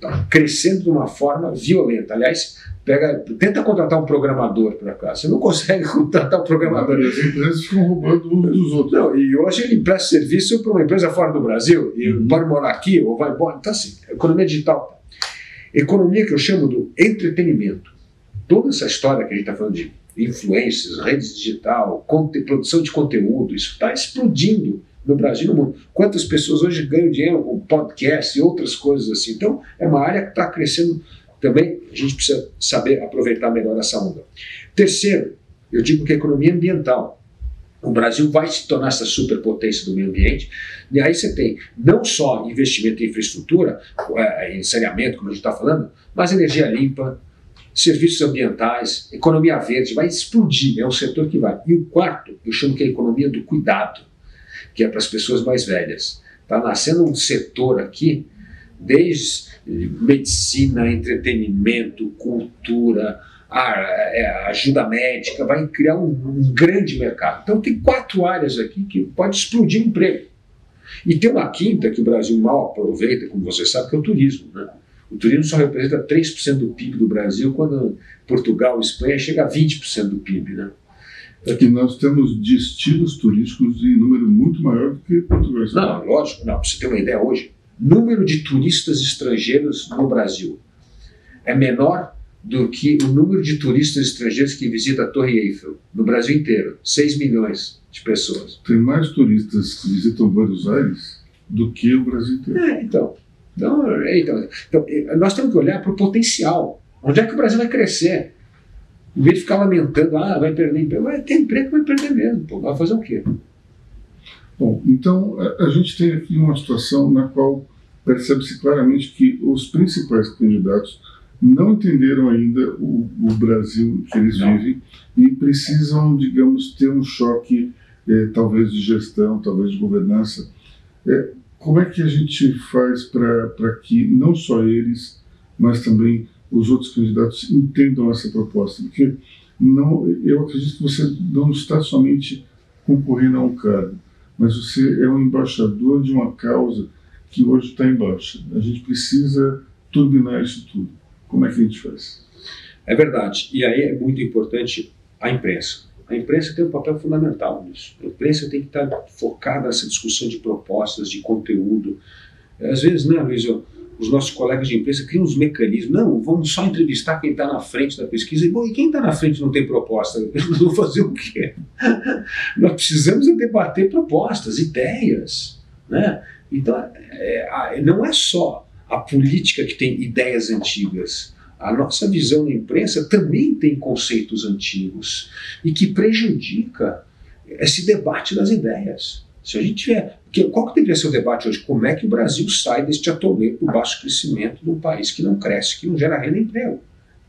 Está crescendo de uma forma violenta. Aliás, pega, tenta contratar um programador por acaso. Você não consegue contratar um programador. As empresas ficam roubando uns dos outros. Não, e hoje ele empresta serviço para uma empresa fora do Brasil e uhum. pode morar aqui ou vai embora. Então, assim, economia digital. Economia que eu chamo do entretenimento. Toda essa história que a gente está falando de influências, redes digital, produção de conteúdo, isso está explodindo no Brasil e no mundo. Quantas pessoas hoje ganham dinheiro com podcast e outras coisas assim. Então, é uma área que está crescendo também. A gente precisa saber aproveitar melhor essa onda. Terceiro, eu digo que a economia ambiental. O Brasil vai se tornar essa superpotência do meio ambiente. E aí você tem não só investimento em infraestrutura, é, em saneamento, como a gente está falando, mas energia limpa, serviços ambientais, economia verde, vai explodir, é um setor que vai. E o quarto, eu chamo que é a economia do cuidado, que é para as pessoas mais velhas. Está nascendo um setor aqui, desde medicina, entretenimento, cultura, é, ajuda médica, vai criar um, um grande mercado. Então tem quatro áreas aqui que pode explodir emprego. E tem uma quinta que o Brasil mal aproveita, como você sabe, que é o turismo. Né? O turismo só representa 3% do PIB do Brasil, quando Portugal e Espanha chega a 20% do PIB. Né? É nós temos destinos turísticos em número muito maior do que Portugal. Não, lógico, não. Para você ter uma ideia hoje, número de turistas estrangeiros no Brasil é menor do que o número de turistas estrangeiros que visitam a Torre Eiffel no Brasil inteiro. 6 milhões de pessoas. Tem mais turistas que visitam Buenos Aires do que o Brasil inteiro. É, então. Então, é, então, então, é, nós temos que olhar para o potencial. Onde é que o Brasil vai crescer? Em vez de ficar lamentando, ah, vai perder emprego, vai ter emprego vai perder mesmo. Pô, vai fazer o quê? Bom, então a, a gente tem aqui uma situação na qual percebe-se claramente que os principais candidatos não entenderam ainda o, o Brasil que eles não. vivem e precisam, digamos, ter um choque, eh, talvez de gestão, talvez de governança. Eh, como é que a gente faz para que não só eles, mas também os outros candidatos entendam essa proposta? Porque não, eu acredito que você não está somente concorrendo a um cargo, mas você é um embaixador de uma causa que hoje está em baixa. A gente precisa turbinar isso tudo. Como é que a gente faz? É verdade. E aí é muito importante a imprensa. A imprensa tem um papel fundamental nisso. A imprensa tem que estar focada nessa discussão de propostas, de conteúdo. Às vezes, né, Luiz, os nossos colegas de imprensa criam uns mecanismos. Não, vamos só entrevistar quem está na frente da pesquisa. E, bom, e quem está na frente não tem proposta? Nós vamos fazer o quê? Nós precisamos debater propostas, ideias. Né? Então, é, não é só a política que tem ideias antigas. A nossa visão na imprensa também tem conceitos antigos e que prejudica esse debate das ideias. Se a gente tiver. Qual que deveria ser o debate hoje? Como é que o Brasil sai deste atoleiro do baixo crescimento de um país que não cresce, que não gera renda e emprego?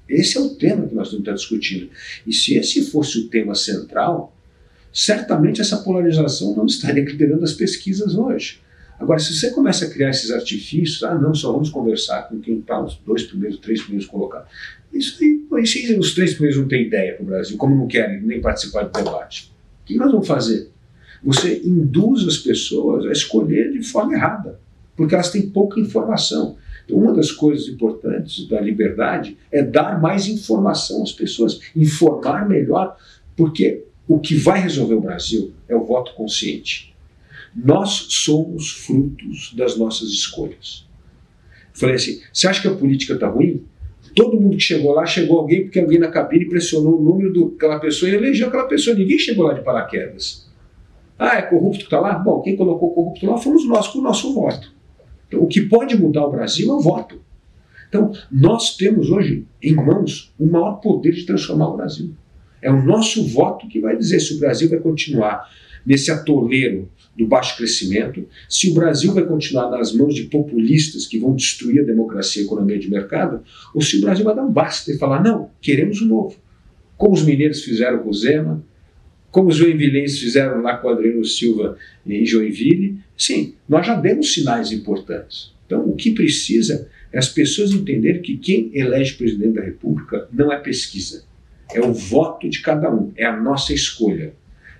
Esse é o tema que nós estamos discutindo. E se esse fosse o tema central, certamente essa polarização não estaria liderando as pesquisas hoje. Agora, se você começa a criar esses artifícios, ah, não, só vamos conversar com quem está os dois primeiros, três primeiros colocados. Isso aí, os três primeiros não têm ideia para o Brasil, como não querem nem participar do debate, o que nós vamos fazer? Você induz as pessoas a escolher de forma errada, porque elas têm pouca informação. Então, uma das coisas importantes da liberdade é dar mais informação às pessoas, informar melhor, porque o que vai resolver o Brasil é o voto consciente. Nós somos frutos das nossas escolhas. Falei assim: você acha que a política está ruim? Todo mundo que chegou lá, chegou alguém porque alguém na cabine pressionou o número daquela pessoa e elegeu aquela pessoa. Ninguém chegou lá de paraquedas. Ah, é corrupto que está lá? Bom, quem colocou corrupto lá fomos nós com o nosso voto. Então, o que pode mudar o Brasil é o voto. Então, nós temos hoje em mãos o maior poder de transformar o Brasil. É o nosso voto que vai dizer se o Brasil vai continuar nesse atoleiro do baixo crescimento, se o Brasil vai continuar nas mãos de populistas que vão destruir a democracia e a economia de mercado, ou se o Brasil vai dar um basta e falar: não, queremos o novo. Como os mineiros fizeram com o Zema, como os joinvilenses fizeram lá com o Adriano Silva em Joinville. Sim, nós já demos sinais importantes. Então, o que precisa é as pessoas entenderem que quem elege presidente da República não é pesquisa, é o voto de cada um, é a nossa escolha.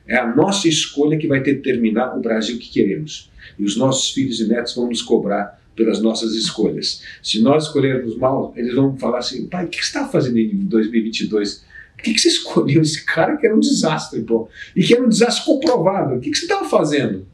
É a nossa escolha que vai determinar o Brasil que queremos. E os nossos filhos e netos vão nos cobrar pelas nossas escolhas. Se nós escolhermos mal, eles vão falar assim: pai, o que você está fazendo em 2022? Por que, que você escolheu esse cara que era um desastre, pô? E que era um desastre comprovado? O que, que você estava fazendo?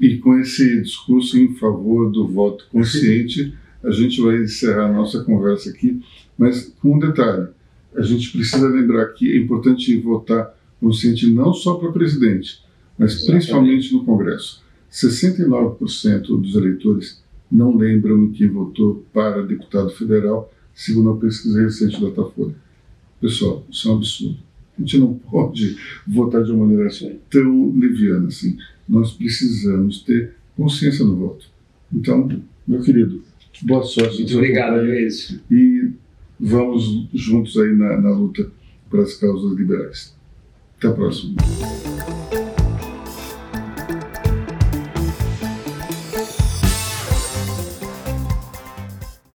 E com esse discurso em favor do voto consciente, a gente vai encerrar a nossa conversa aqui, mas com um detalhe a gente precisa lembrar que é importante votar consciente não só para presidente, mas Exatamente. principalmente no Congresso. 69% dos eleitores não lembram em quem votou para deputado federal, segundo a pesquisa recente da Datafolha. Pessoal, isso é um absurdo. A gente não pode votar de uma maneira tão leviana assim. Nós precisamos ter consciência no voto. Então, meu querido, boa sorte. Muito obrigado, Luiz. E vamos juntos aí na, na luta pelas causas liberais. Até a próxima.